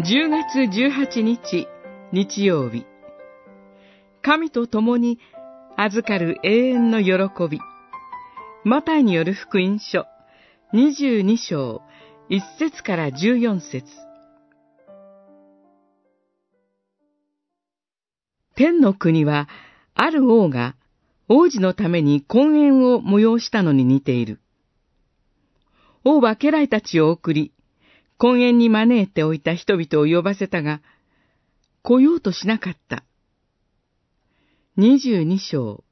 10月18日日曜日。神と共に預かる永遠の喜び。マタイによる福音書22章1節から14節。天の国はある王が王子のために婚宴を催したのに似ている。王は家来たちを送り、婚宴に招いておいた人々を呼ばせたが、来ようとしなかった。二十二章、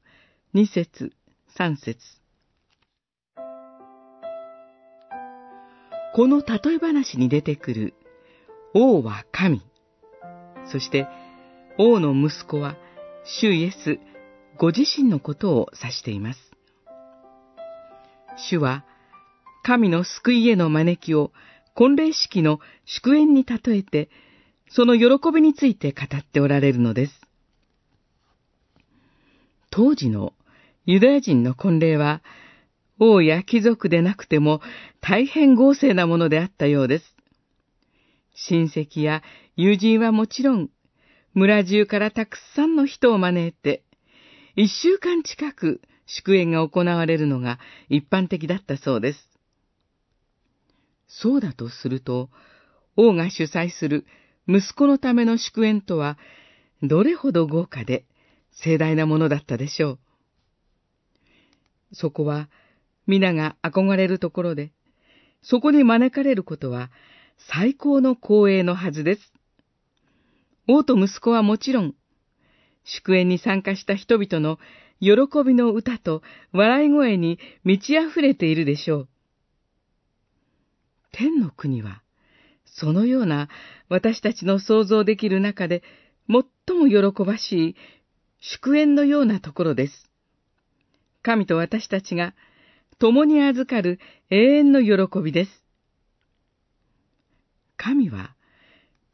二節、三節。この例え話に出てくる、王は神。そして、王の息子は、主イエス、ご自身のことを指しています。主は、神の救いへの招きを婚礼式の祝宴に例えて、その喜びについて語っておられるのです。当時のユダヤ人の婚礼は、王や貴族でなくても大変豪勢なものであったようです。親戚や友人はもちろん、村中からたくさんの人を招いて、一週間近く祝宴が行われるのが一般的だったそうです。そうだとすると、王が主催する息子のための祝宴とは、どれほど豪華で盛大なものだったでしょう。そこは、皆が憧れるところで、そこに招かれることは最高の光栄のはずです。王と息子はもちろん、祝宴に参加した人々の喜びの歌と笑い声に満ち溢れているでしょう。天の国は、そのような私たちの想像できる中で最も喜ばしい祝宴のようなところです。神と私たちが共に預かる永遠の喜びです。神は、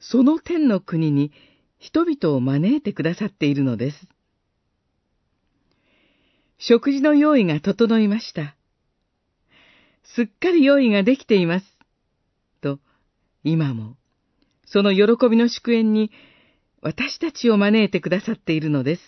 その天の国に人々を招いてくださっているのです。食事の用意が整いました。すっかり用意ができています。今も、その喜びの祝宴に私たちを招いてくださっているのです。